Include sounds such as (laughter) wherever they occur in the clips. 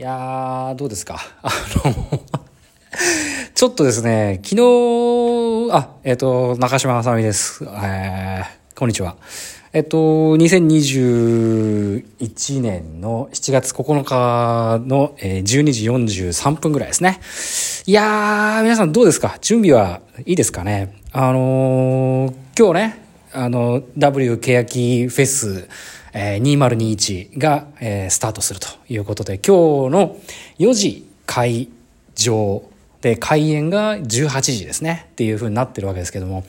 いやー、どうですか？(laughs) あの (laughs) ちょっとですね、昨日、あ、えっ、と、中島あさみです。えー、こんにちは。えっと、2021年の7月9日の、えー、12時43分ぐらいですね。いやー、皆さんどうですか？準備はいいですかね？あのー、今日ね、あの、W ケヤキフェス、えー、2021が、えー、スタートするということで、今日の4時会場で、開演が18時ですね。っていう風になってるわけですけども、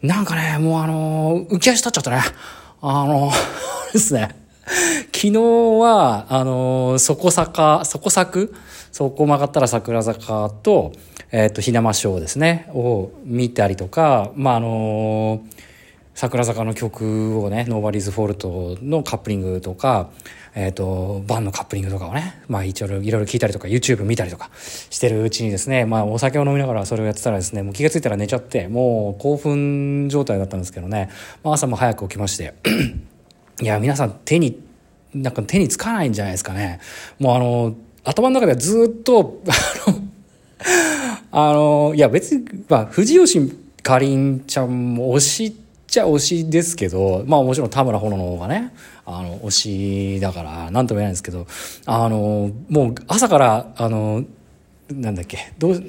なんかね、もうあのー、浮き足立っちゃったね。あのー、(laughs) ですね。昨日は、あのー、そこ坂、そこ作そこ曲がったら桜坂と、えっ、ー、と、ひなましょうですね、を見たりとか、まあ、あのー桜坂の曲をね、ノーバリーズフォルトのカップリングとか、え、ー、と、バンのカップリングとかをね、まあ一応いろいろ聞いたりとか、YouTube 見たりとかしてるうちにですね、まあお酒を飲みながらそれをやってたらですね、もう気がついたら寝ちゃって、もう興奮状態だったんですけどね、まあ朝も早く起きまして、(clears throat) いや、皆さん手に、なんか手につかないんじゃないですかね。もうあの、頭の中ではずっと、(laughs) あの、あの、いや別に、まあ、藤吉かりんちゃんも推しちゃ推しですけど、まあもちろん田村炎の方がね、あの、推しだから、なんとも言えないんですけど、あの、もう朝から、あの、なんだっけ、どう、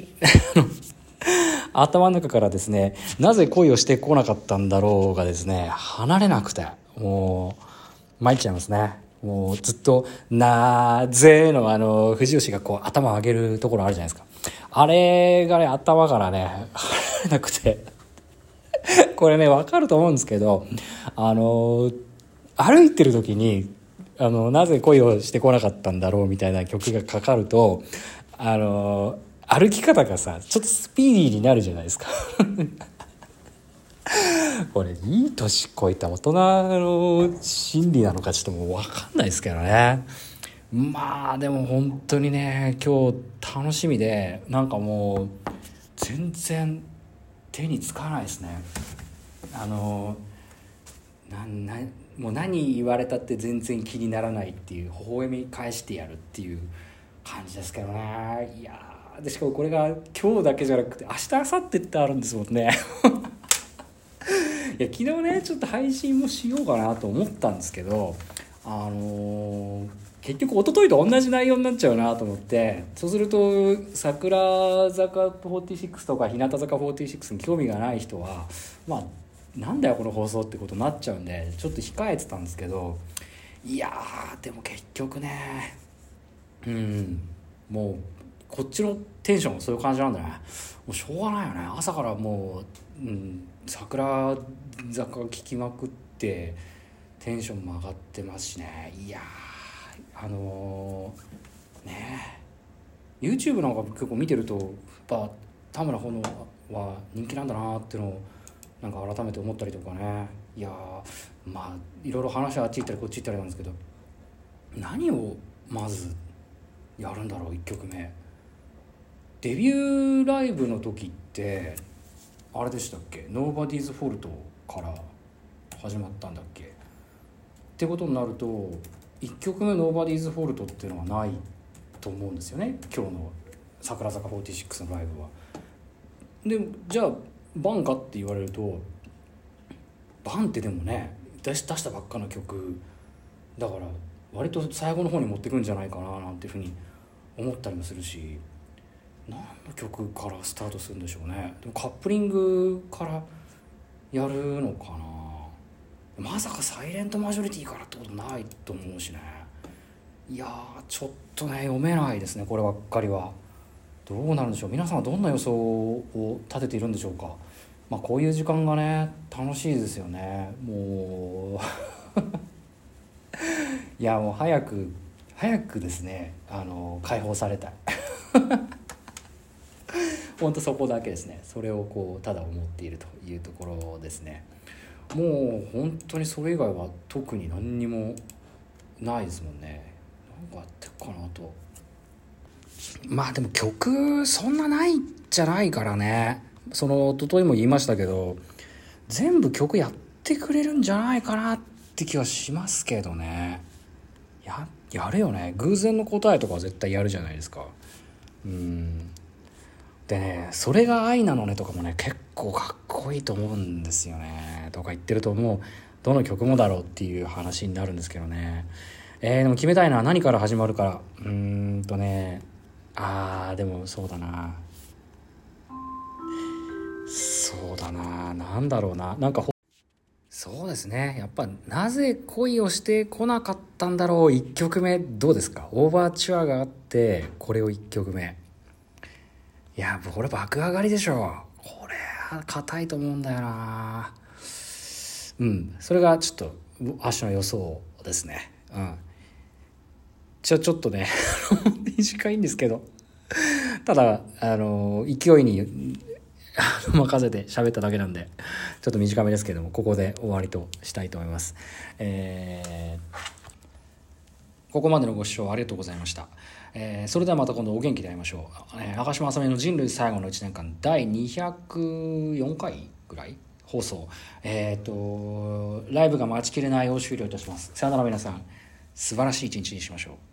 (laughs) 頭の中からですね、なぜ恋をしてこなかったんだろうがですね、離れなくて、もう、参っちゃいますね。もうずっと、なぜのあの、藤吉がこう頭上げるところあるじゃないですか。あれがね、頭からね、離れなくて、(laughs) これね、わかると思うんですけど、あの、歩いてる時に、あの、なぜ恋をしてこなかったんだろうみたいな曲がかかると、あの、歩き方がさ、ちょっとスピーディーになるじゃないですか。(laughs) これ、いい年こいた大人の心理なのかちょっともうわかんないですけどね。まあ、でも本当にね、今日楽しみで、なんかもう、全然手につかないですね。あのななもう何言われたって全然気にならないっていう微笑み返してやるっていう感じですけどね。いやでしかもこれが今日だけじゃなくて明日明後日ってあるんですもんね。(laughs) いや昨日ねちょっと配信もしようかなと思ったんですけどあのー結局一昨日と同じ内容になっちゃうなと思ってそうすると桜坂46とか日向坂46に興味がない人はまあなんだよこの放送ってことになっちゃうんでちょっと控えてたんですけどいやでも結局ねうんもうこっちのテンションそういう感じなんだね。もうしょうがないよね。朝からもう、うん、桜坂聴きまくってテンションも上がってますしね。いやーあのー、ね YouTube なんか結構見てるとやっぱ田村炎は人気なんだなっていうのをなんか改めて思ったりとかね。いやまあいろいろ話はあっち行ったりこっち行ったりなんですけど何をまずやるんだろう1曲目。デビューライブの時ってあれでしたっけ「Nobody's Fault」から始まったんだっけ？ってことになると1曲目「Nobody's Fault」っていうのはないと思うんですよね今日の桜坂46のライブは。でじゃあバンかって言われるとバンってでもね出したばっかの曲だから割と最後の方に持ってくんじゃないかななんていうふうに思ったりもするし何の曲からスタートするんでしょうねでもカップリングからやるのかなまさかサイレントマジョリティからってことないと思うしね。いやちょっとね読めないですねこればっかりは。どうなるんでしょう。皆さんはどんな予想を立てているんでしょうか。まあこういう時間がね楽しいですよね。もう。(laughs) いやもう早く早くですね。あの解放されたい。(laughs) 本当そこだけですね。それをこうただ思っているというところですね。もう本当にそれ以外は特に何にもないですもんね。何かあってかなと。まあでも曲そんなないじゃないからね。その一昨日も言いましたけど全部曲やってくれるんじゃないかなって気はしますけどね。ややるよね。偶然の答えとかは絶対やるじゃないですか。うん。でね「それが愛なのね」とかもね結構かっこいいと思うんですよね。とか言ってるともう。どの曲もだろうっていう話になるんですけどね。えー、でも決めたいのは何から始まるから。うーんとね。あーでもそうだな。そうだな。何だろうな。なんかそうですね。やっぱなぜ恋をしてこなかったんだろう。1曲目どうですか？オーバーチュアがあってこれを1曲目。いやこれ爆上がりでしょ。これは硬いと思うんだよな。うん。それがちょっと足の予想ですね。うん。じゃあちょっとね (laughs) 短いんですけど。ただあの勢いに任せて喋っただけなんでちょっと短めですけどもここで終わりとしたいと思います。えー、ここまでのご視聴ありがとうございました、えー、それではまた今度お元気で会いましょう、えー、赤島あさみの人類最後の1年間第204回ぐらい放送。えっ、ー、とライブが待ちきれないを終了いたします。さよなら皆さん素晴らしい一日にしましょう。